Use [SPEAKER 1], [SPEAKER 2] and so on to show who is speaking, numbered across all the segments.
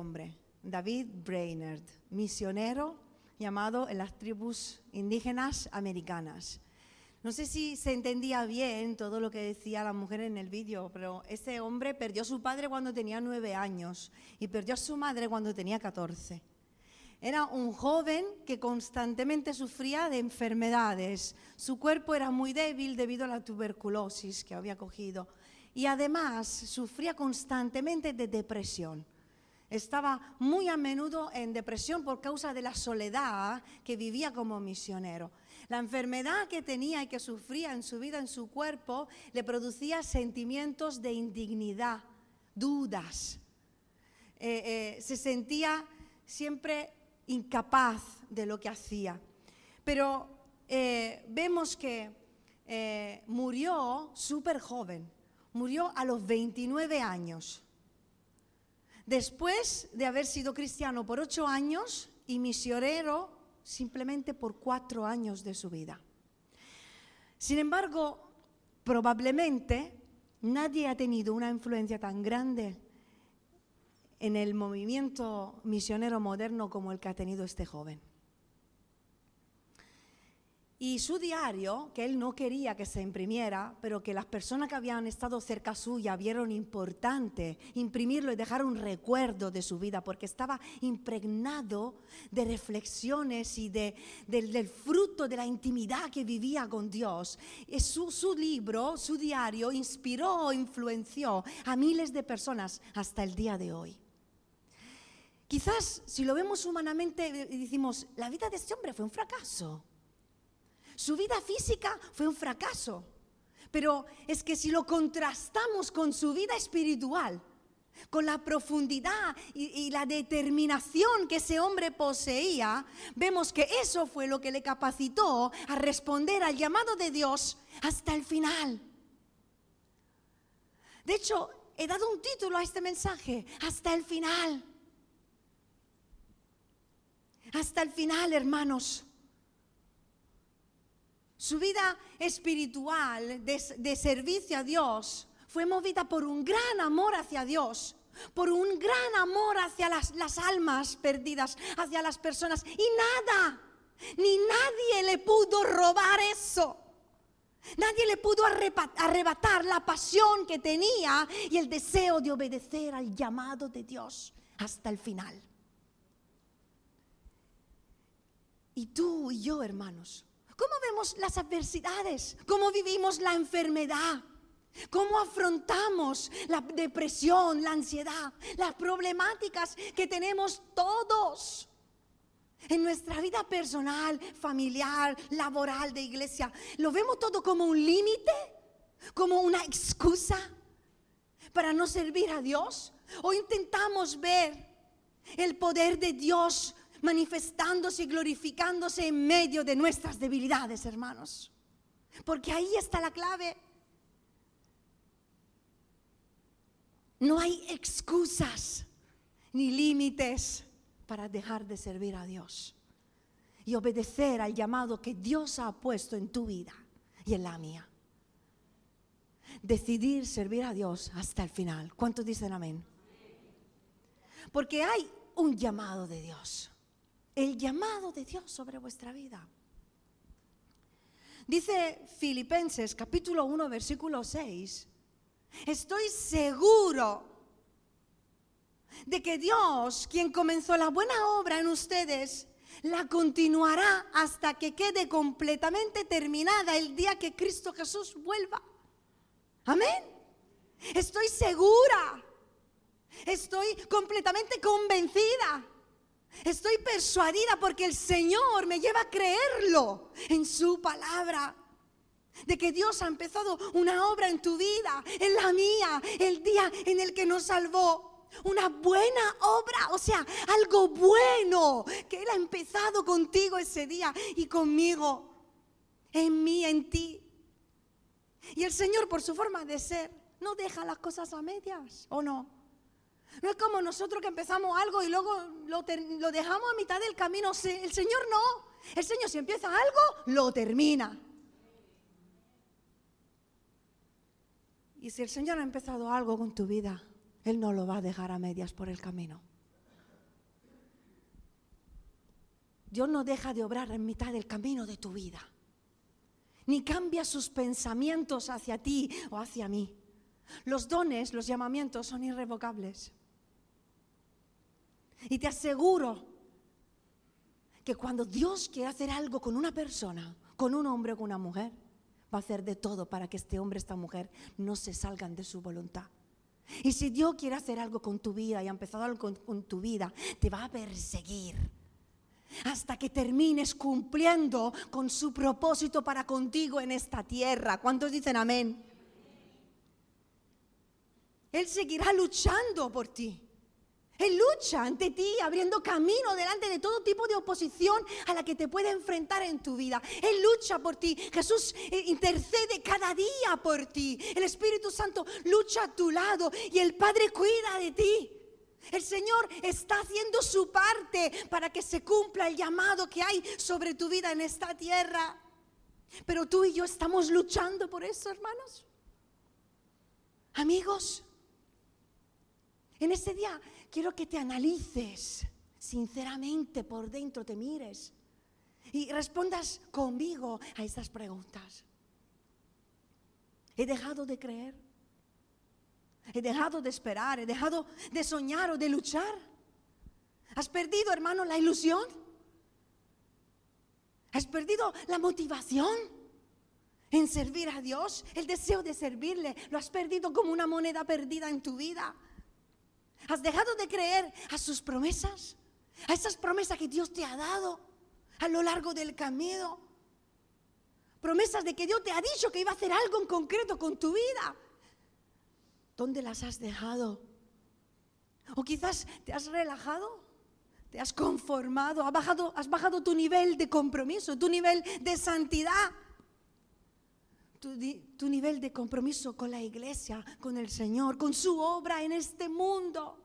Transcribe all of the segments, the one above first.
[SPEAKER 1] hombre, David Brainerd, misionero llamado en las tribus indígenas americanas. No sé si se entendía bien todo lo que decía la mujer en el vídeo, pero ese hombre perdió a su padre cuando tenía nueve años y perdió a su madre cuando tenía catorce. Era un joven que constantemente sufría de enfermedades. Su cuerpo era muy débil debido a la tuberculosis que había cogido y además sufría constantemente de depresión. Estaba muy a menudo en depresión por causa de la soledad que vivía como misionero. La enfermedad que tenía y que sufría en su vida, en su cuerpo, le producía sentimientos de indignidad, dudas. Eh, eh, se sentía siempre incapaz de lo que hacía. Pero eh, vemos que murió súper joven, murió a los 29 años. Después de haber sido cristiano por ocho años y misionero simplemente por cuatro años de su vida. Sin embargo, probablemente nadie ha tenido una influencia tan grande en el movimiento misionero moderno como el que ha tenido este joven. Y su diario, que él no quería que se imprimiera, pero que las personas que habían estado cerca suya vieron importante imprimirlo y dejar un recuerdo de su vida, porque estaba impregnado de reflexiones y de, del, fruto de la intimidad que vivía con Dios. Y su, su libro, su diario, inspiró, influenció a miles de personas hasta el día de hoy. Quizás si lo vemos humanamente decimos, la vida de este hombre fue un fracaso. Su vida física fue un fracaso. Pero es que si lo contrastamos con su vida espiritual, con la profundidad y, la determinación que ese hombre poseía, vemos que eso fue lo que le capacitó a responder al llamado de Dios hasta el final. De hecho, he dado un título a este mensaje, hasta el final. Hasta el final, hermanos. Su vida espiritual de, servicio a Dios fue movida por un gran amor hacia Dios, por un gran amor hacia las, almas perdidas, hacia las personas. Y nada, ni nadie le pudo robar eso. Nadie le pudo arrebatar la pasión que tenía y el deseo de obedecer al llamado de Dios hasta el final. Y tú y yo, hermanos, ¿Cómo vemos las adversidades? ¿Cómo vivimos la enfermedad? ¿Cómo afrontamos la depresión, la ansiedad, las problemáticas que tenemos todos? En nuestra vida personal, familiar, laboral, de iglesia, ¿lo vemos todo como un límite? ¿Como una excusa para no servir a Dios? ¿O intentamos ver el poder de Dios manifestándose y glorificándose en medio de nuestras debilidades, hermanos. Porque ahí está la clave. No hay excusas ni límites para dejar de servir a Dios y obedecer al llamado que Dios ha puesto en tu vida y en la mía. Decidir servir a Dios hasta el final. ¿Cuántos dicen amén? Porque hay un llamado de Dios el llamado de Dios sobre vuestra vida. Dice Filipenses capítulo 1 versículo 6, estoy seguro de que Dios, quien comenzó la buena obra en ustedes, la continuará hasta que quede completamente terminada el día que Cristo Jesús vuelva. Amén. Estoy segura. Estoy completamente convencida Estoy persuadida porque el Señor me lleva a creerlo en su palabra. De que Dios ha empezado una obra en tu vida, en la mía, el día en el que nos salvó. Una buena obra, o sea, algo bueno que Él ha empezado contigo ese día y conmigo, en mí, en ti. Y el Señor, por su forma de ser, no deja las cosas a medias, ¿o no? No es como nosotros que empezamos algo y luego lo, dejamos a mitad del camino. El Señor no. El Señor si empieza algo, lo termina. Y si el Señor ha empezado algo con tu vida, Él no lo va a dejar a medias por el camino. Dios no deja de obrar en mitad del camino de tu vida, ni cambia sus pensamientos hacia ti o hacia mí. Los dones, los llamamientos son irrevocables. Y te aseguro que cuando Dios quiere hacer algo con una persona, con un hombre o con una mujer, va a hacer de todo para que este hombre, esta mujer no se salgan de su voluntad. Y si Dios quiere hacer algo con tu vida y ha empezado algo con, con tu vida, te va a perseguir hasta que termines cumpliendo con su propósito para contigo en esta tierra. ¿Cuántos dicen amén? Él seguirá luchando por ti. Él lucha ante ti, abriendo camino delante de todo tipo de oposición a la que te puede enfrentar en tu vida. Él lucha por ti. Jesús eh, intercede cada día por ti. El Espíritu Santo lucha a tu lado y el Padre cuida de ti. El Señor está haciendo su parte para que se cumpla el llamado que hay sobre tu vida en esta tierra. Pero tú y yo estamos luchando por eso, hermanos. Amigos, en este día quiero que te analices sinceramente por dentro, te mires y respondas conmigo a estas preguntas. ¿He dejado de creer? ¿He dejado de esperar? ¿He dejado de soñar o de luchar? ¿Has perdido, hermano, la ilusión? ¿Has perdido la motivación en servir a Dios? El deseo de servirle. ¿Lo has perdido como una moneda perdida en tu vida? ¿Has dejado de creer a sus promesas? A esas promesas que Dios te ha dado a lo largo del camino. Promesas de que Dios te ha dicho que iba a hacer algo en concreto con tu vida. ¿Dónde las has dejado? O quizás te has relajado, te has conformado, has bajado, has bajado tu nivel de compromiso, tu nivel de santidad tu, nivel de compromiso con la iglesia, con el Señor, con su obra en este mundo.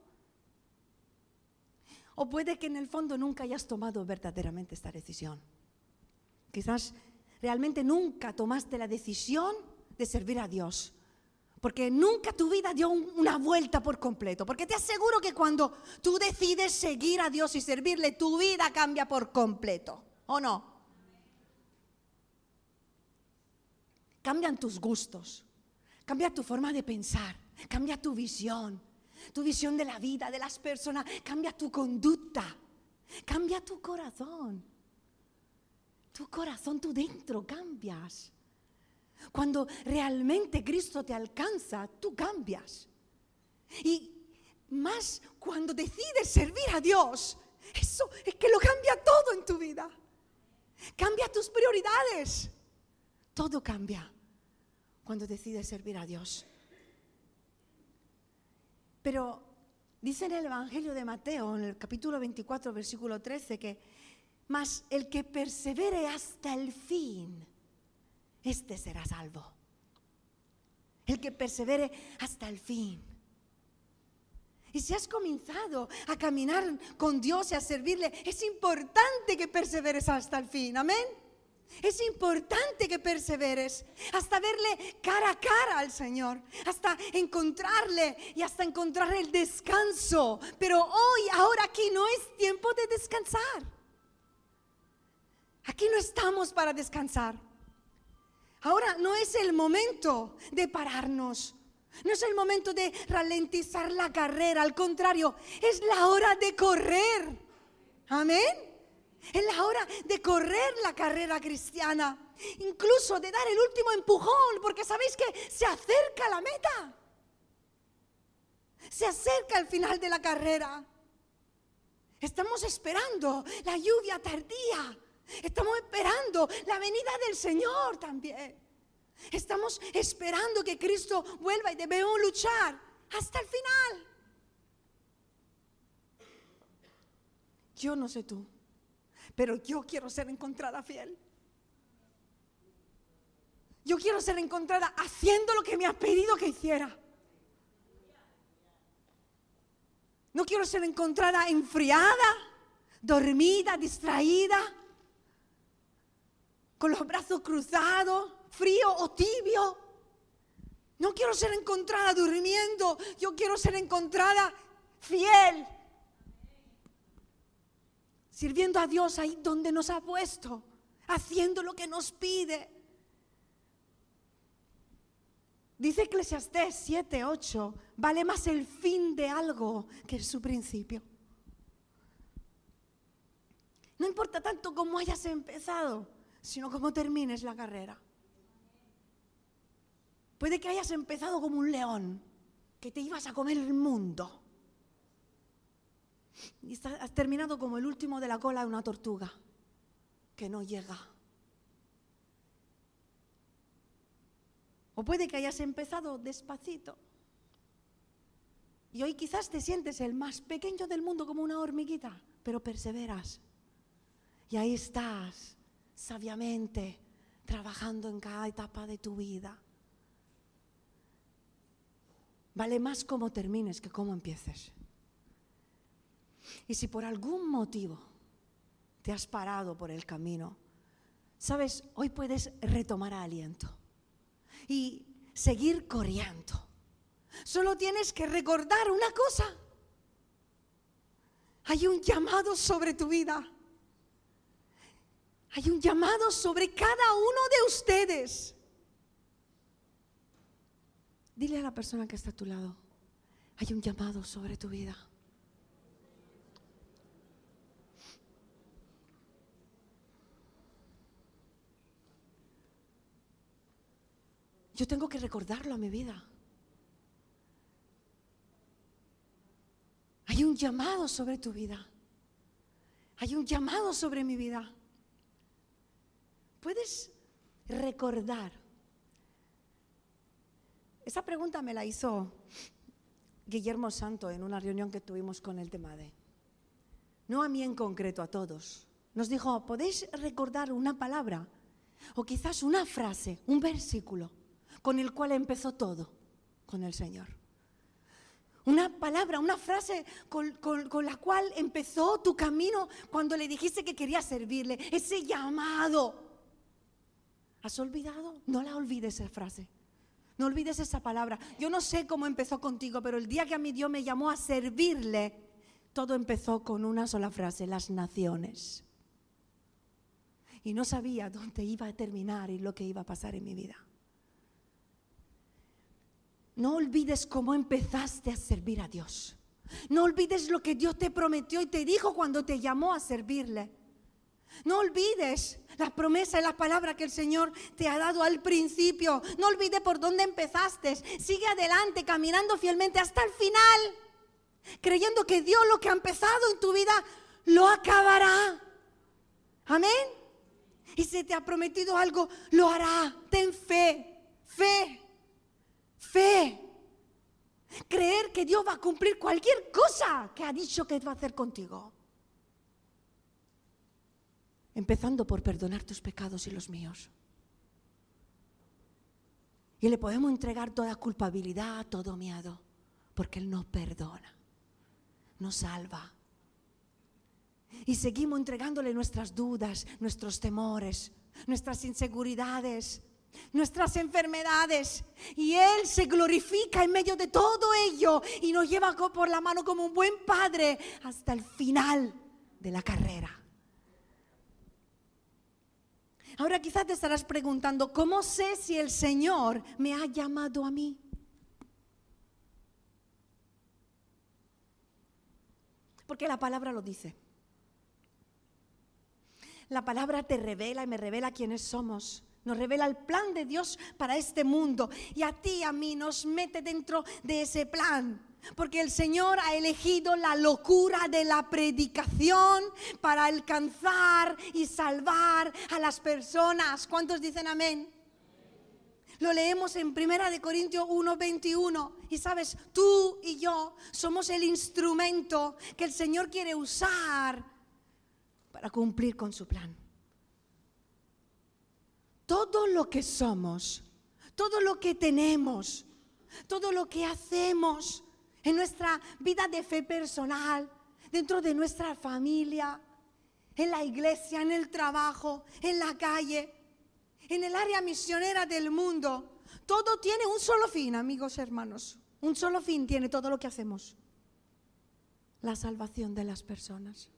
[SPEAKER 1] O puede que en el fondo nunca hayas tomado verdaderamente esta decisión. Quizás realmente nunca tomaste la decisión de servir a Dios. Porque nunca tu vida dio una vuelta por completo. Porque te aseguro que cuando tú decides seguir a Dios y servirle, tu vida cambia por completo. ¿O no? Cambian tus gustos, cambia tu forma de pensar, cambia tu visión, tu visión de la vida, de las personas, cambia tu conducta, cambia tu corazón. Tu corazón, tú dentro cambias. Cuando realmente Cristo te alcanza, tú cambias. Y más cuando decides servir a Dios, eso es que lo cambia todo en tu vida. Cambia tus prioridades. Todo cambia cuando decides servir a Dios. Pero dice en el Evangelio de Mateo, en el capítulo 24, versículo 13, que más el que persevere hasta el fin, este será salvo. El que persevere hasta el fin. Y si has comenzado a caminar con Dios y a servirle, es importante que perseveres hasta el fin. Amén. Es importante que perseveres hasta verle cara a cara al Señor, hasta encontrarle y hasta encontrar el descanso. Pero hoy, ahora aquí no es tiempo de descansar. Aquí no estamos para descansar. Ahora no es el momento de pararnos. No es el momento de ralentizar la carrera. Al contrario, es la hora de correr. Amén. Es la hora de correr la carrera cristiana, incluso de dar el último empujón, porque sabéis que se acerca la meta. Se acerca el final de la carrera. Estamos esperando la lluvia tardía. Estamos esperando la venida del Señor también. Estamos esperando que Cristo vuelva y debemos luchar hasta el final. Yo no sé tú pero yo quiero ser encontrada fiel. Yo quiero ser encontrada haciendo lo que me ha pedido que hiciera. No quiero ser encontrada enfriada, dormida, distraída, con los brazos cruzados, frío o tibio. No quiero ser encontrada durmiendo, yo quiero ser encontrada fiel sirviendo a Dios ahí donde nos ha puesto, haciendo lo que nos pide. Dice Eclesiastés 7, 8, vale más el fin de algo que su principio. No importa tanto cómo hayas empezado, sino cómo termines la carrera. Puede que hayas empezado como un león, que te ibas a comer el mundo. Y has terminado como el último de la cola de una tortuga, que no llega. O puede que hayas empezado despacito. Y hoy quizás te sientes el más pequeño del mundo como una hormiguita, pero perseveras. Y ahí estás, sabiamente, trabajando en cada etapa de tu vida. Vale más cómo termines que cómo empieces. Y si por algún motivo te has parado por el camino, sabes, hoy puedes retomar aliento y seguir corriendo. Solo tienes que recordar una cosa. Hay un llamado sobre tu vida. Hay un llamado sobre cada uno de ustedes. Dile a la persona que está a tu lado, hay un llamado sobre tu vida. Yo tengo que recordarlo a mi vida. Hay un llamado sobre tu vida. Hay un llamado sobre mi vida. ¿Puedes recordar? Esa pregunta me la hizo Guillermo Santo en una reunión que tuvimos con el tema de, no a mí en concreto, a todos. Nos dijo, ¿podéis recordar una palabra o quizás una frase, un versículo? Con el cual empezó todo con el Señor. Una palabra, una frase con, la cual empezó tu camino cuando le dijiste que querías servirle. Ese llamado. ¿Has olvidado? No la olvides esa frase. No olvides esa palabra. Yo no sé cómo empezó contigo, pero el día que a mi Dios me llamó a servirle, todo empezó con una sola frase, las naciones. Y no sabía dónde iba a terminar y lo que iba a pasar en mi vida. No olvides cómo empezaste a servir a Dios. No olvides lo que Dios te prometió y te dijo cuando te llamó a servirle. No olvides la promesa y la palabra que el Señor te ha dado al principio. No olvides por dónde empezaste. Sigue adelante, caminando fielmente hasta el final, creyendo que Dios lo que ha empezado en tu vida lo acabará. Amén. Y si te ha prometido algo, lo hará. Ten fe, fe. Fe. Creer que Dios va a cumplir cualquier cosa que ha dicho que va a hacer contigo. Empezando por perdonar tus pecados y los míos. Y le podemos entregar toda culpabilidad, todo miedo, porque Él nos perdona, nos salva. Y seguimos entregándole nuestras dudas, nuestros temores, nuestras inseguridades, nuestras enfermedades. Y Él se glorifica en medio de todo ello y nos lleva por la mano como un buen padre hasta el final de la carrera. Ahora quizás te estarás preguntando, ¿cómo sé si el Señor me ha llamado a mí? Porque la palabra lo dice. La palabra te revela y me revela quiénes somos nos revela el plan de Dios para este mundo y a ti a mí nos mete dentro de ese plan. Porque el Señor ha elegido la locura de la predicación para alcanzar y salvar a las personas. ¿Cuántos dicen amén? Lo leemos en Primera de Corintios 1:21 y sabes, tú y yo somos el instrumento que el Señor quiere usar para cumplir con su plan todo lo que somos, todo lo que tenemos, todo lo que hacemos en nuestra vida de fe personal, dentro de nuestra familia, en la iglesia, en el trabajo, en la calle, en el área misionera del mundo. Todo tiene un solo fin, amigos hermanos. Un solo fin tiene todo lo que hacemos. La salvación de las personas.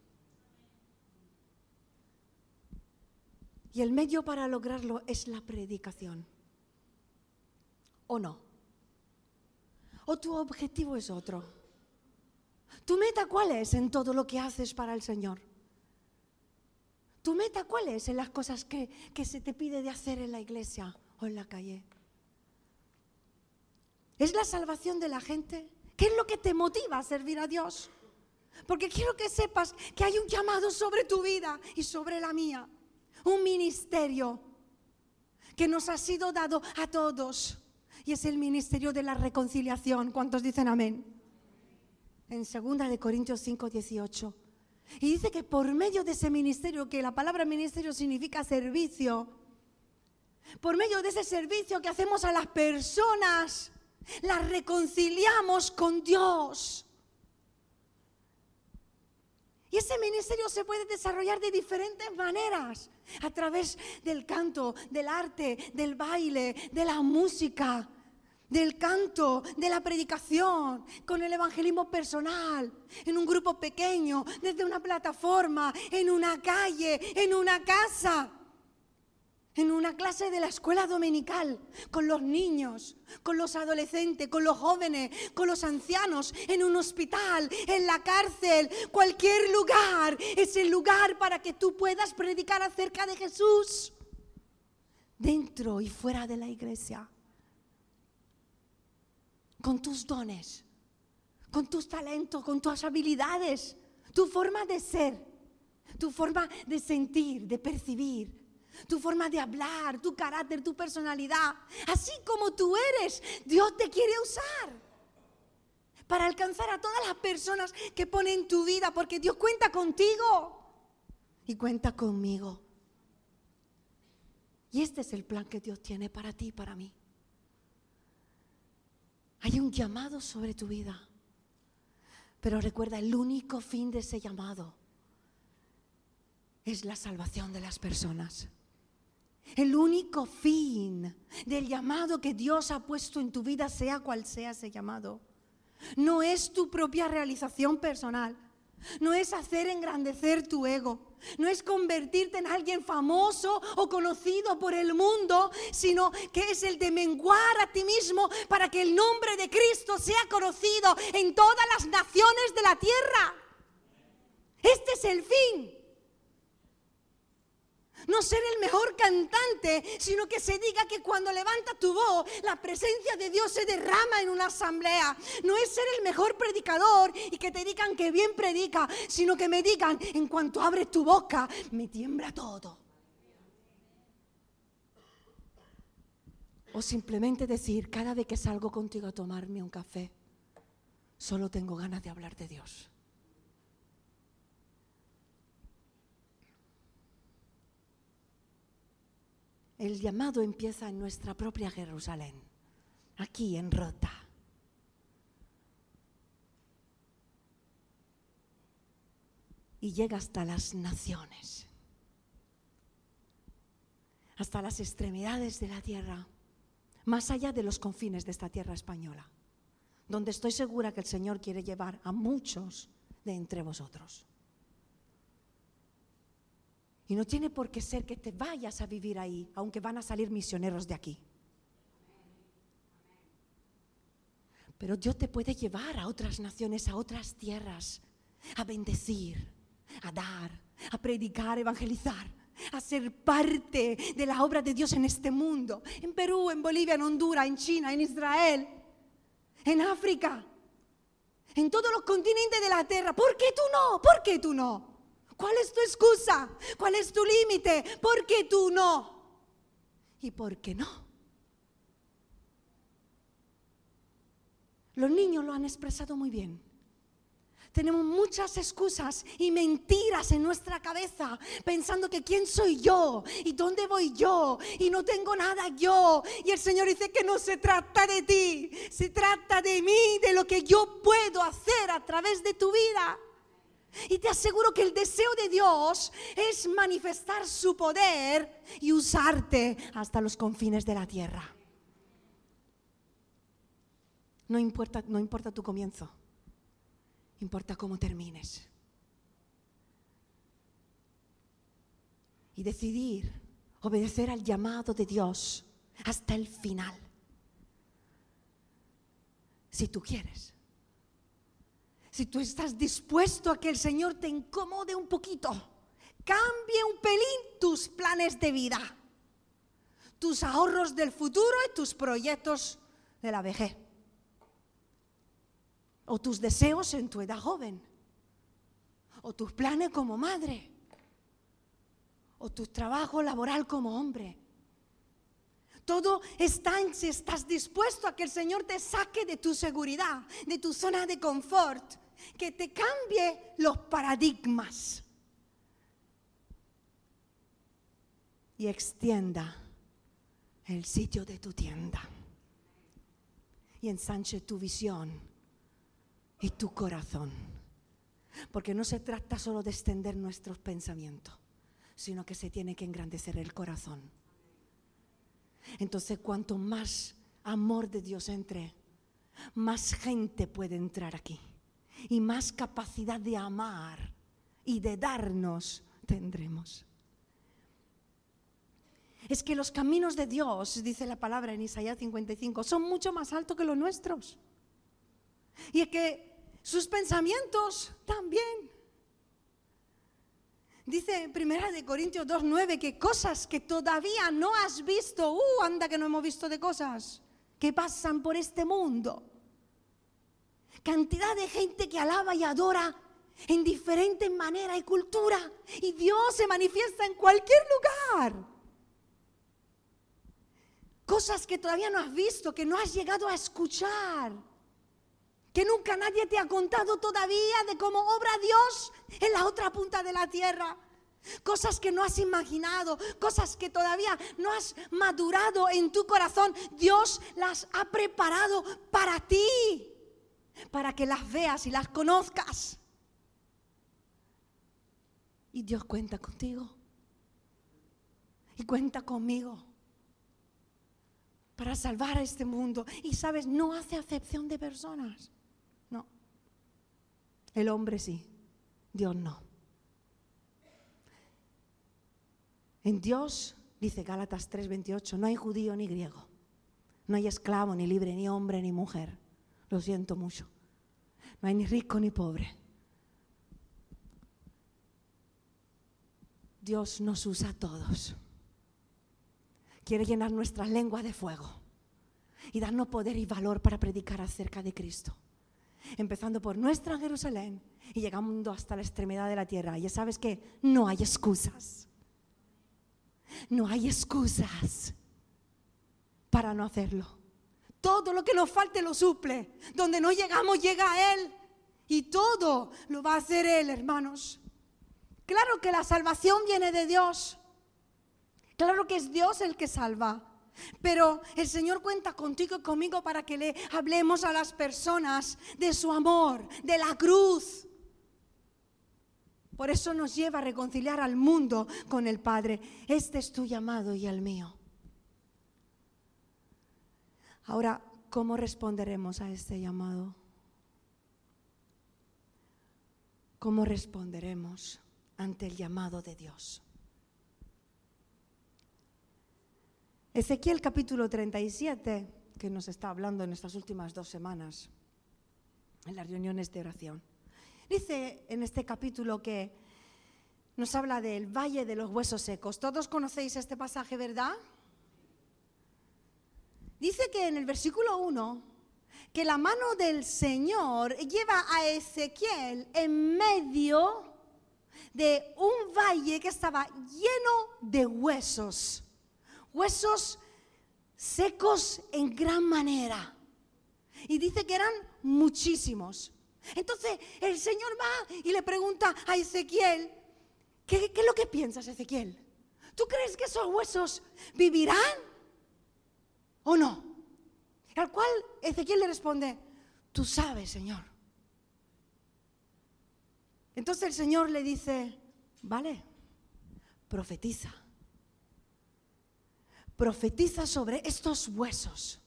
[SPEAKER 1] Y el medio para lograrlo es la predicación. ¿O no? ¿O tu objetivo es otro? ¿Tu meta cuál es en todo lo que haces para el Señor? ¿Tu meta cuál es en las cosas que, que se te pide de hacer en la iglesia o en la calle? ¿Es la salvación de la gente? ¿Qué es lo que te motiva a servir a Dios? Porque quiero que sepas que hay un llamado sobre tu vida y sobre la mía. Un ministerio que nos ha sido dado a todos. Y es el ministerio de la reconciliación. ¿Cuántos dicen amén? En 2 de Corintios 5, 18. Y dice que por medio de ese ministerio, que la palabra ministerio significa servicio, por medio de ese servicio que hacemos a las personas, las reconciliamos con Dios. Y ese ministerio se puede desarrollar de diferentes maneras, a través del canto, del arte, del baile, de la música, del canto, de la predicación, con el evangelismo personal, en un grupo pequeño, desde una plataforma, en una calle, en una casa en una clase de la escuela dominical, con los niños, con los adolescentes, con los jóvenes, con los ancianos, en un hospital, en la cárcel, cualquier lugar es el lugar para que tú puedas predicar acerca de Jesús, dentro y fuera de la iglesia, con tus dones, con tus talentos, con tus habilidades, tu forma de ser, tu forma de sentir, de percibir tu forma de hablar, tu carácter, tu personalidad. Así como tú eres, Dios te quiere usar para alcanzar a todas las personas que pone en tu vida, porque Dios cuenta contigo y cuenta conmigo. Y este es el plan que Dios tiene para ti y para mí. Hay un llamado sobre tu vida. Pero recuerda, el único fin de ese llamado es la salvación de las personas. El único fin del llamado que Dios ha puesto en tu vida, sea cual sea ese llamado, no es tu propia realización personal, no es hacer engrandecer tu ego, no es convertirte en alguien famoso o conocido por el mundo, sino que es el de menguar a ti mismo para que el nombre de Cristo sea conocido en todas las naciones de la tierra. Este es el fin no ser el mejor cantante, sino que se diga que cuando levanta tu voz, la presencia de Dios se derrama en una asamblea. No es ser el mejor predicador y que te digan que bien predica, sino que me digan, en cuanto abres tu boca, me tiembla todo. O simplemente decir, cada vez que salgo contigo a tomarme un café, solo tengo ganas de hablar de Dios. El llamado empieza en nuestra propia Jerusalén, aquí en Rota. Y llega hasta las naciones, hasta las extremidades de la tierra, más allá de los confines de esta tierra española, donde estoy segura que el Señor quiere llevar a muchos de entre vosotros. Y no tiene por qué ser que te vayas a vivir ahí, aunque van a salir misioneros de aquí. Pero Dios te puede llevar a otras naciones, a otras tierras, a bendecir, a dar, a predicar, evangelizar, a ser parte de la obra de Dios en este mundo, en Perú, en Bolivia, en Honduras, en China, en Israel, en África, en todos los continentes de la tierra. ¿Por qué tú no? ¿Por qué tú no? ¿Cuál es tu excusa? ¿Cuál es tu límite? ¿Por qué tú no? ¿Y por qué no? Los niños lo han expresado muy bien. Tenemos muchas excusas y mentiras en nuestra cabeza, pensando que quién soy yo y dónde voy yo y no tengo nada yo. Y el Señor dice que no se trata de ti, se trata de mí, de lo que yo puedo hacer a través de tu vida. Y te aseguro que el deseo de Dios es manifestar su poder y usarte hasta los confines de la tierra. No importa, no importa tu comienzo, importa cómo termines. Y decidir obedecer al llamado de Dios hasta el final. Si tú quieres. Si tú estás dispuesto a que el Señor te incomode un poquito, cambie un pelín tus planes de vida, tus ahorros del futuro y tus proyectos de la vejez, o tus deseos en tu edad joven, o tus planes como madre, o tu trabajo laboral como hombre. Todo está en si estás dispuesto a que el Señor te saque de tu seguridad, de tu zona de confort, que te cambie los paradigmas y extienda el sitio de tu tienda y ensanche tu visión y tu corazón. Porque no se trata solo de extender nuestros pensamientos, sino que se tiene que engrandecer el corazón. Entonces, cuanto más amor de Dios entre, más gente puede entrar aquí y más capacidad de amar y de darnos tendremos. Es que los caminos de Dios, dice la palabra en Isaías 55, son mucho más altos que los nuestros. Y es que sus pensamientos también. Dice en Primera de Corintios 2.9 que cosas que todavía no has visto, uh, anda que no hemos visto de cosas que pasan por este mundo. Cantidad de gente que alaba y adora en diferentes maneras y cultura. Y Dios se manifiesta en cualquier lugar. Cosas que todavía no has visto, que no has llegado a escuchar. Que nunca nadie te ha contado todavía de cómo obra Dios en la otra punta de la tierra. Cosas que no has imaginado, cosas que todavía no has madurado en tu corazón. Dios las ha preparado para ti, para que las veas y las conozcas. Y Dios cuenta contigo. Y cuenta conmigo para salvar a este mundo. Y sabes, no hace acepción de personas. No. El hombre sí, Dios no. En Dios, dice Gálatas 3:28, no hay judío ni griego. No hay esclavo, ni libre, ni hombre, ni mujer. Lo siento mucho. No hay ni rico ni pobre. Dios nos usa a todos quiere llenar nuestras lenguas de fuego y darnos poder y valor para predicar acerca de Cristo. Empezando por nuestra Jerusalén y llegando hasta la extremidad de la tierra. Ya sabes que no hay excusas. No hay excusas para no hacerlo. Todo lo que nos falte lo suple. Donde no llegamos llega a Él. Y todo lo va a hacer Él, hermanos. Claro que la salvación viene de Dios. Claro que es Dios el que salva. Pero el Señor cuenta contigo y conmigo para que le hablemos a las personas de su amor, de la cruz. Por eso nos lleva a reconciliar al mundo con el Padre. Este es tu llamado y el mío. Ahora, ¿cómo responderemos a este llamado? ¿Cómo responderemos ante el llamado de Dios? Ezequiel capítulo 37, que nos está hablando en estas últimas dos semanas, en las reuniones de oración. Dice en este capítulo que nos habla del valle de los huesos secos. Todos conocéis este pasaje, ¿verdad? Dice que en el versículo 1, que la mano del Señor lleva a Ezequiel en medio de un valle que estaba lleno de huesos huesos secos en gran manera. Y dice que eran muchísimos. Entonces el Señor va y le pregunta a Ezequiel, ¿qué, es lo que piensas, Ezequiel? ¿Tú crees que esos huesos vivirán o no? Al cual Ezequiel le responde, tú sabes, Señor. Entonces el Señor le dice, vale, profetiza profetiza sobre estos huesos.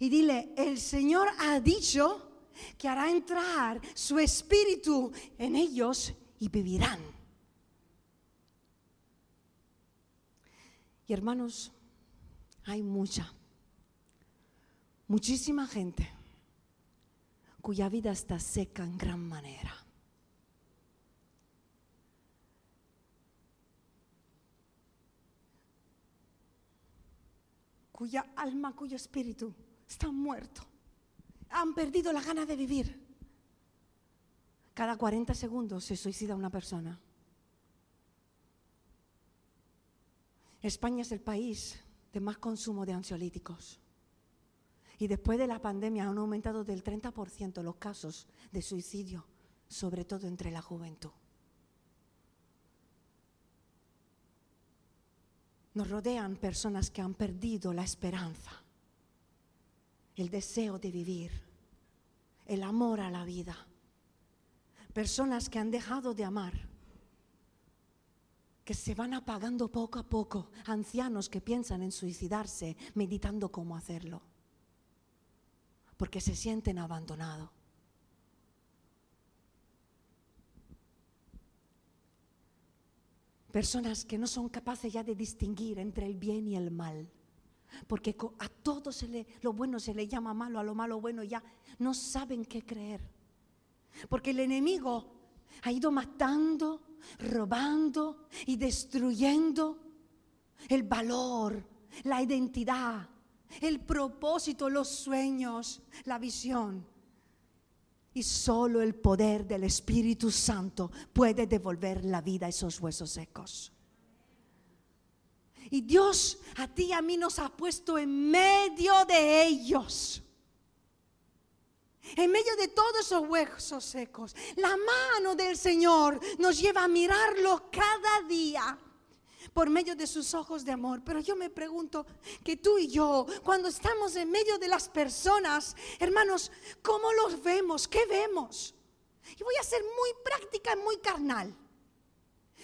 [SPEAKER 1] Y dile, el Señor ha dicho que hará entrar su espíritu en ellos y vivirán. Y hermanos, hay mucha, muchísima gente cuya vida está seca en gran manera. cuya alma, cuyo espíritu está muerto. Han perdido la gana de vivir. Cada 40 segundos se suicida una persona. España es el país de más consumo de ansiolíticos. Y después de la pandemia han aumentado del 30% los casos de suicidio, sobre todo entre la juventud. Nos rodean personas que han perdido la esperanza, el deseo de vivir, el amor a la vida. Personas que han dejado de amar, que se van apagando poco a poco. Ancianos que piensan en suicidarse meditando cómo hacerlo, porque se sienten abandonados. Personas que no son capaces ya de distinguir entre el bien y el mal. Porque a todo se le, lo bueno se le llama malo, a lo malo bueno ya no saben qué creer. Porque el enemigo ha ido matando, robando y destruyendo el valor, la identidad, el propósito, los sueños, la visión y solo el poder del Espíritu Santo puede devolver la vida a esos huesos secos. Y Dios a ti y a mí nos ha puesto en medio de ellos. En medio de todos esos huesos secos. La mano del Señor nos lleva a mirarlo cada día por medio de sus ojos de amor. Pero yo me pregunto que tú y yo, cuando estamos en medio de las personas, hermanos, ¿cómo los vemos? ¿Qué vemos? Y voy a ser muy práctica y muy carnal.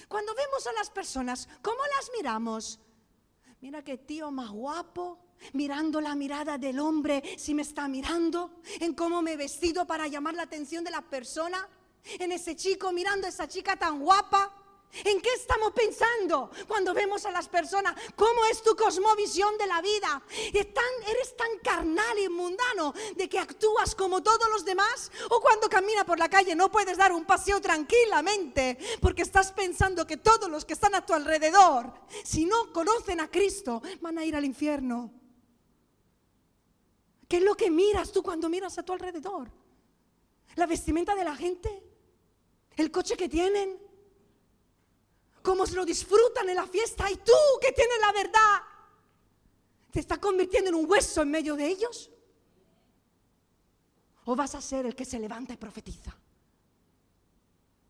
[SPEAKER 1] Cuando vemos a las personas, ¿cómo las miramos? Mira qué tío más guapo, mirando la mirada del hombre si me está mirando, en cómo me he vestido para llamar la atención de la persona, en ese chico mirando a esa chica tan guapa. ¿En qué estamos pensando cuando vemos a las personas? ¿Cómo es tu cosmovisión de la vida? ¿Eres tan carnal y mundano de que actúas como todos los demás? ¿O cuando caminas por la calle no puedes dar un paseo tranquilamente porque estás pensando que todos los que están a tu alrededor, si no conocen a Cristo, van a ir al infierno? ¿Qué es lo que miras tú cuando miras a tu alrededor? ¿La vestimenta de la gente? ¿El coche que tienen? cómo se lo disfrutan en la fiesta y tú que tienes la verdad, ¿te está convirtiendo en un hueso en medio de ellos? ¿O vas a ser el que se levanta y profetiza?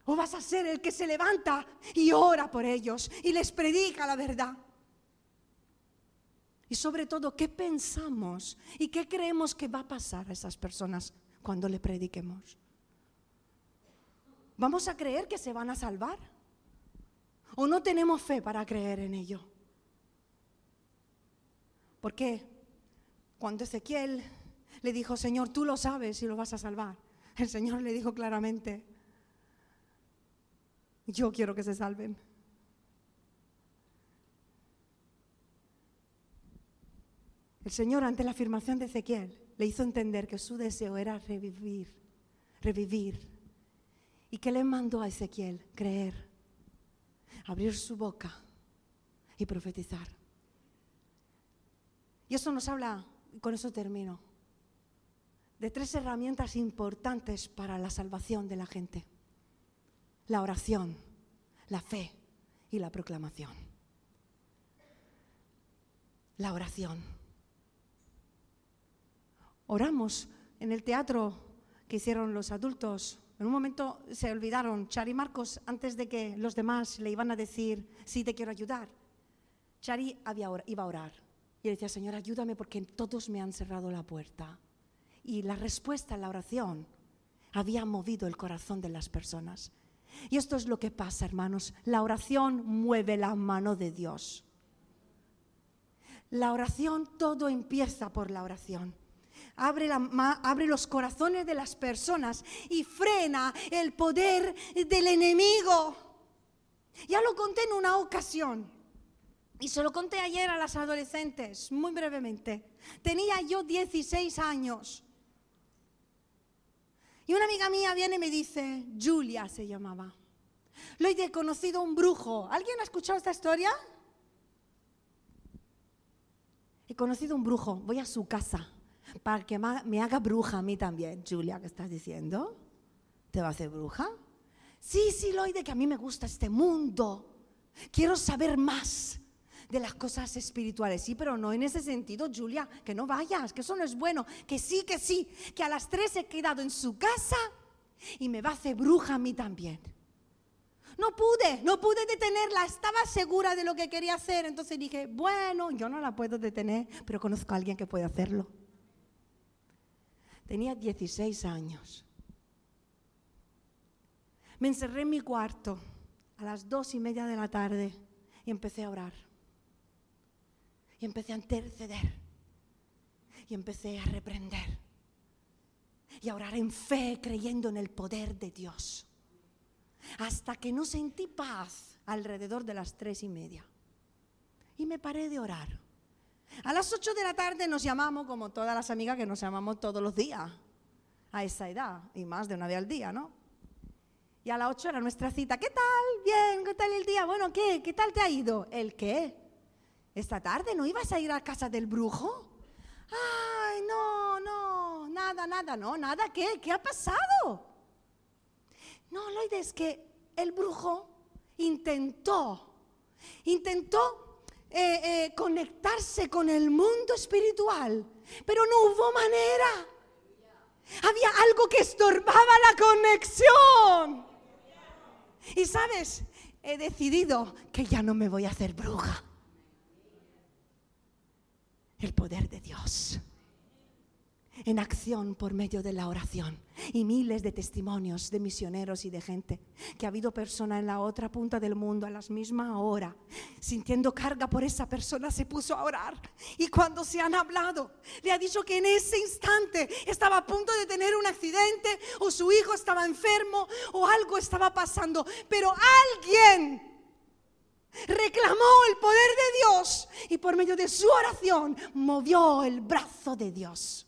[SPEAKER 1] ¿O vas a ser el que se levanta y ora por ellos y les predica la verdad? Y sobre todo, ¿qué pensamos y qué creemos que va a pasar a esas personas cuando le prediquemos? ¿Vamos a creer que se van a salvar? o no tenemos fe para creer en ello. ¿Por qué? Cuando Ezequiel le dijo, Señor, tú lo sabes y lo vas a salvar, el Señor le dijo claramente, yo quiero que se salven. El Señor ante la afirmación de Ezequiel le hizo entender que su deseo era revivir, revivir. ¿Y que le mandó a Ezequiel? Creer abrir su boca y profetizar. Y eso nos habla, con eso termino, de tres herramientas importantes para la salvación de la gente. La oración, la fe y la proclamación. La oración. Oramos en el teatro que hicieron los adultos en un momento se olvidaron, Chari Marcos, antes de que los demás le iban a decir, sí, te quiero ayudar. Chari iba a orar y le decía, Señor, ayúdame porque todos me han cerrado la puerta. Y la respuesta a la oración había movido el corazón de las personas. Y esto es lo que pasa, hermanos. La oración mueve la mano de Dios. La oración, todo empieza por la oración abre, los corazones de las personas y frena el poder del enemigo. Ya lo conté en una ocasión. Y se lo conté ayer a las adolescentes, muy brevemente. Tenía yo 16 años. Y una amiga mía viene y me dice, Julia se llamaba. Lo he conocido un brujo. ¿Alguien ha escuchado esta historia? He conocido un brujo. Voy a su casa para que me haga bruja a mí también. Julia, ¿qué estás diciendo? ¿Te va a hacer bruja? Sí, sí, Loide, que a mí me gusta este mundo. Quiero saber más de las cosas espirituales. Sí, pero no en ese sentido, Julia, que no vayas, que eso no es bueno. Que sí, que sí, que a las tres he quedado en su casa y me va a hacer bruja a mí también. No pude, no pude detenerla, estaba segura de lo que quería hacer. Entonces dije, bueno, yo no la puedo detener, pero conozco a alguien que puede hacerlo. Tenía 16 años. Me encerré en mi cuarto a las dos y media de la tarde y empecé a orar. Y empecé a interceder. Y empecé a reprender. Y a orar en fe, creyendo en el poder de Dios. Hasta que no sentí paz alrededor de las tres y media. Y me paré de orar. A las ocho de la tarde nos llamamos, como todas las amigas que nos llamamos todos los días, a esa edad, y más de una vez al día, ¿no? Y a las ocho era nuestra cita. ¿Qué tal? Bien, ¿qué tal el día? Bueno, ¿qué? ¿Qué tal te ha ido? ¿El qué? esta tarde no ibas a ir a casa del brujo. Ay, no, no, nada, nada, no, nada, ¿qué? ¿Qué ha pasado? No, Loide, es que el brujo intentó, intentó eh, eh, conectarse con el mundo espiritual, pero no hubo manera. Había algo que estorbaba la conexión. Y sabes, he decidido que ya no me voy a hacer bruja el poder de Dios en acción por medio de la oración. Y miles de testimonios de misioneros y de gente que ha habido persona en la otra punta del mundo a la misma hora, sintiendo carga por esa persona, se puso a orar. Y cuando se han hablado, le ha dicho que en ese instante estaba a punto de tener un accidente o su hijo estaba enfermo o algo estaba pasando. Pero alguien reclamó el poder de Dios y por medio de su oración movió el brazo de Dios.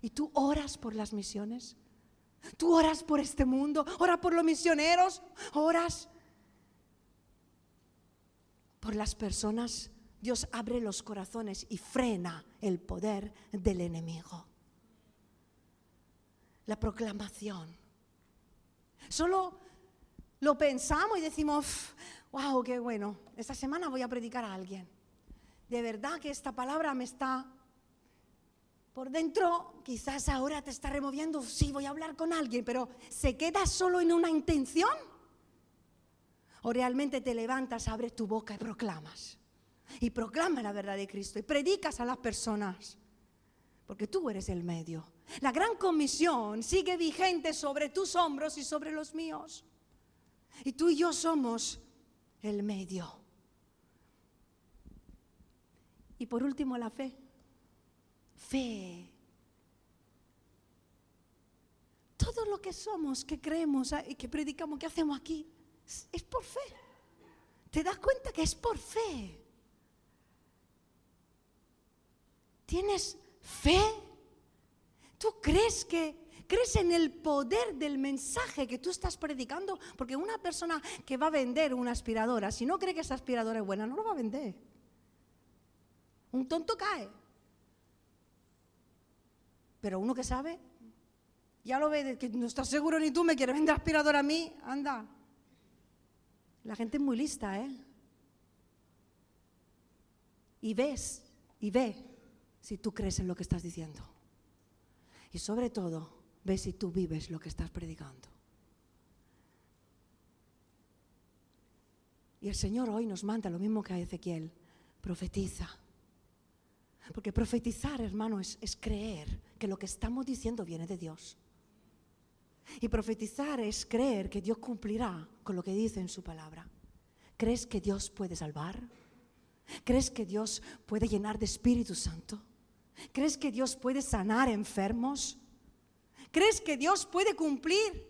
[SPEAKER 1] ¿Y tú oras por las misiones? ¿Tú oras por este mundo? ¿Oras por los misioneros? ¿Oras por las personas? Dios abre los corazones y frena el poder del enemigo. La proclamación. Solo lo pensamos y decimos, wow, qué bueno, esta semana voy a predicar a alguien. De verdad que esta palabra me está por dentro, quizás ahora te está removiendo, sí, voy a hablar con alguien, pero ¿se queda solo en una intención? ¿O realmente te levantas, abres tu boca y proclamas? Y proclama la verdad de Cristo y predicas a las personas, porque tú eres el medio. La gran comisión sigue vigente sobre tus hombros y sobre los míos. Y tú y yo somos el medio. Y por último, la fe. Fe. Todo lo que somos, que creemos y que predicamos, que hacemos aquí, es por fe. ¿Te das cuenta que es por fe? ¿Tienes fe? ¿Tú crees que ¿Crees en el poder del mensaje que tú estás predicando? Porque una persona que va a vender una aspiradora, si no cree que esa aspiradora es buena, no lo va a vender. Un tonto cae. Pero uno que sabe, ya lo ve, que no estás seguro ni tú me quieres vender aspiradora a mí, anda. La gente es muy lista, ¿eh? Y ves, y ve si tú crees en lo que estás diciendo. Y sobre todo, Ve si tú vives lo que estás predicando. Y el Señor hoy nos manda lo mismo que a Ezequiel. Profetiza. Porque profetizar, hermano, es, es creer que lo que estamos diciendo viene de Dios. Y profetizar es creer que Dios cumplirá con lo que dice en su palabra. ¿Crees que Dios puede salvar? ¿Crees que Dios puede llenar de Espíritu Santo? ¿Crees que Dios puede sanar enfermos? ¿Crees que Dios puede cumplir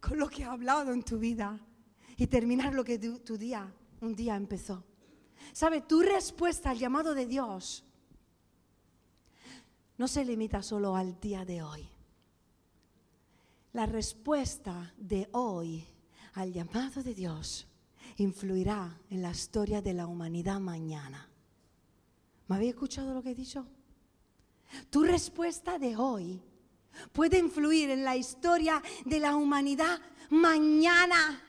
[SPEAKER 1] con lo que ha hablado en tu vida y terminar lo que tu, día, un día empezó? ¿Sabe? Tu respuesta al llamado de Dios no se limita solo al día de hoy. La respuesta de hoy al llamado de Dios influirá en la historia de la humanidad mañana. ¿Me habéis escuchado lo que he dicho? Tu respuesta de hoy puede influir en la historia de la humanidad mañana.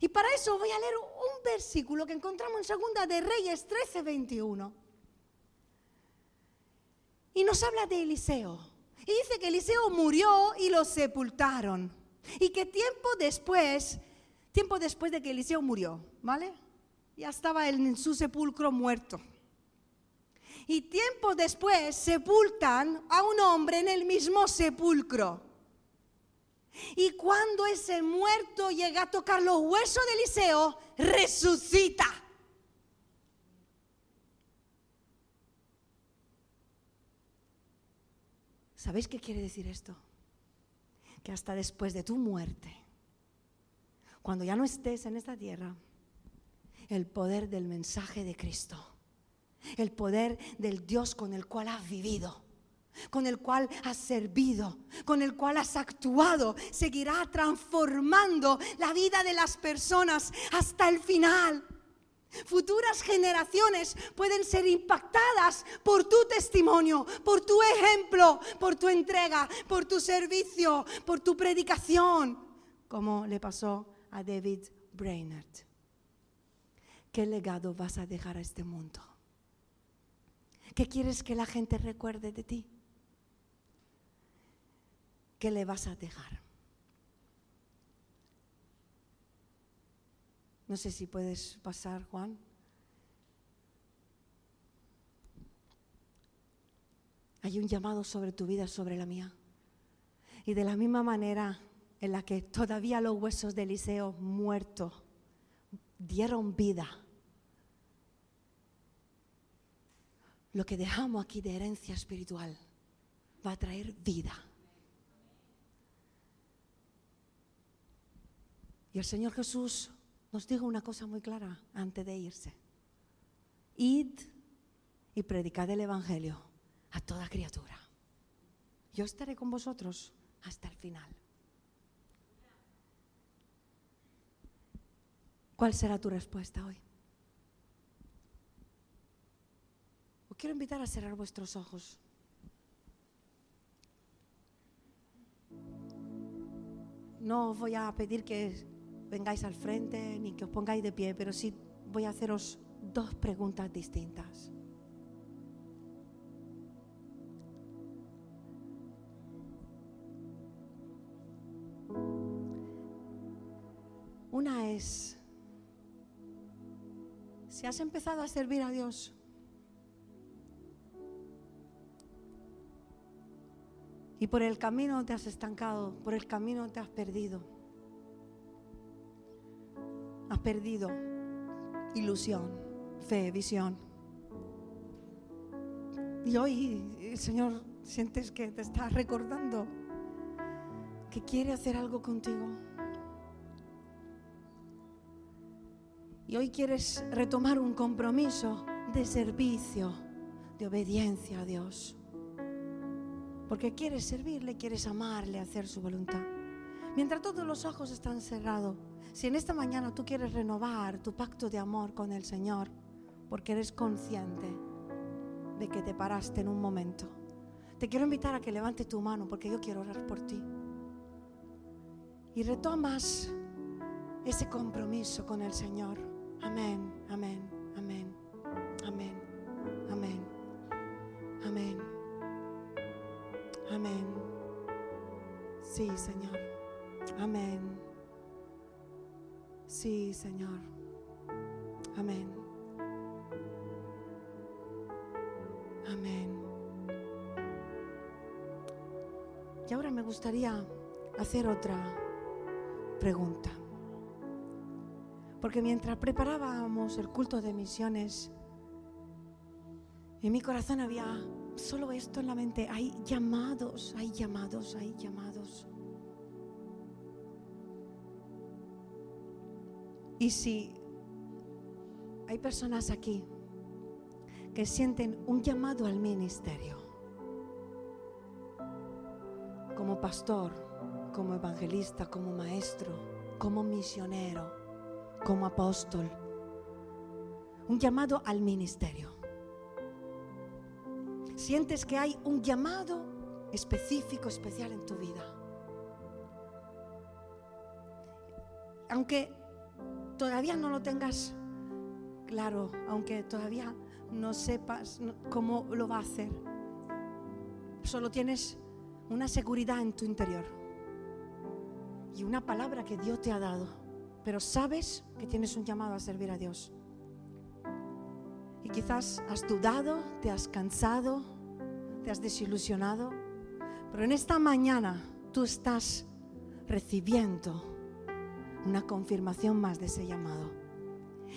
[SPEAKER 1] Y para eso voy a leer un versículo que encontramos en Segunda de Reyes 13, 21. Y nos habla de Eliseo. Y dice que Eliseo murió y lo sepultaron. Y que tiempo después, tiempo después de que Eliseo murió, ¿vale? Ya estaba en su sepulcro muerto. Y tiempo después sepultan a un hombre en el mismo sepulcro. Y cuando ese muerto llega a tocar los huesos de Eliseo, resucita. ¿Sabéis qué quiere decir esto? Que hasta después de tu muerte, cuando ya no estés en esta tierra, el poder del mensaje de Cristo, el poder del Dios con el cual has vivido, con el cual has servido, con el cual has actuado, seguirá transformando la vida de las personas hasta el final. Futuras generaciones pueden ser impactadas por tu testimonio, por tu ejemplo, por tu entrega, por tu servicio, por tu predicación, como le pasó a David Brainerd. ¿Qué legado vas a dejar a este mundo? ¿Qué quieres que la gente recuerde de ti? ¿Qué le vas a dejar? No sé si puedes pasar, Juan. Hay un llamado sobre tu vida, sobre la mía. Y de la misma manera en la que todavía los huesos de Eliseo muerto dieron vida, lo que dejamos aquí de herencia espiritual va a traer vida. Y el Señor Jesús nos dijo una cosa muy clara antes de irse. Id y predicad el Evangelio a toda criatura. Yo estaré con vosotros hasta el final. ¿Cuál será tu respuesta hoy? Os quiero invitar a cerrar vuestros ojos. No os voy a pedir que vengáis al frente ni que os pongáis de pie, pero sí voy a haceros dos preguntas distintas. Una es, si has empezado a servir a Dios, y por el camino te has estancado, por el camino te has perdido perdido ilusión, fe, visión. Y hoy el Señor sientes que te está recordando que quiere hacer algo contigo. Y hoy quieres retomar un compromiso de servicio, de obediencia a Dios. Porque quieres servirle, quieres amarle, hacer su voluntad. Mientras todos los ojos están cerrados, si en esta mañana tú quieres renovar tu pacto de amor con el Señor, porque eres consciente de que te paraste en un momento, te quiero invitar a que levantes tu mano, porque yo quiero orar por ti. Y retomas ese compromiso con el Señor. Amén, amén, amén, amén, amén, amén, amén. Sí, Señor. Amén. Sí, Señor. Amén. Amén. Y ahora me gustaría hacer otra pregunta. Porque mientras preparábamos el culto de misiones, en mi corazón había solo esto en la mente. Hay llamados, hay llamados, hay llamados. Y si Hay personas aquí que sienten un llamado al ministerio. Como pastor, como evangelista, como maestro, como misionero, como apóstol. Un llamado al ministerio. Sientes que hay un llamado específico, especial en tu vida. Aunque todavía no lo tengas claro, aunque todavía no sepas cómo lo va a hacer, solo tienes una seguridad en tu interior y una palabra que Dios te ha dado, pero sabes que tienes un llamado a servir a Dios. Y quizás has dudado, te has cansado, te has desilusionado, pero en esta mañana tú estás recibiendo una confirmación más de ese llamado.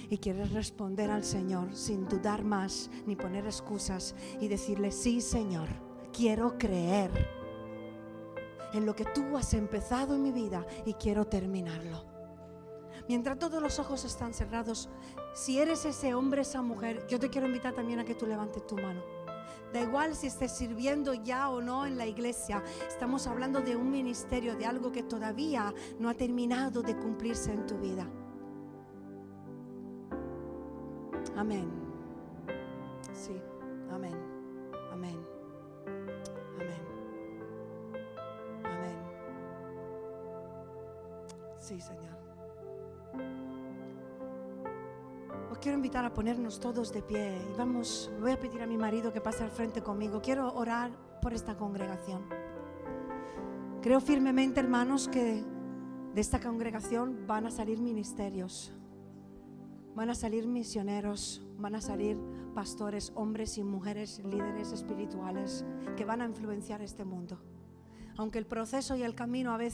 [SPEAKER 1] Y quieres responder al Señor sin dudar más ni poner excusas y decirle, sí Señor, quiero creer en lo que tú has empezado en mi vida y quiero terminarlo. Mientras todos los ojos están cerrados, si eres ese hombre, esa mujer, yo te quiero invitar también a que tú levantes tu mano. Da igual si estés sirviendo ya o no en la iglesia. Estamos hablando de un ministerio, de algo que todavía no ha terminado de cumplirse en tu vida. Amén. Sí, amén. Amén. Amén. Amén. Sí, Señor. Os quiero invitar a ponernos todos de pie y vamos, voy a pedir a mi marido que pase al frente conmigo. Quiero orar por esta congregación. Creo firmemente, hermanos, que de esta congregación van a salir ministerios, van a salir misioneros, van a salir pastores, hombres y mujeres, líderes espirituales que van a influenciar este mundo. Aunque el proceso y el camino a veces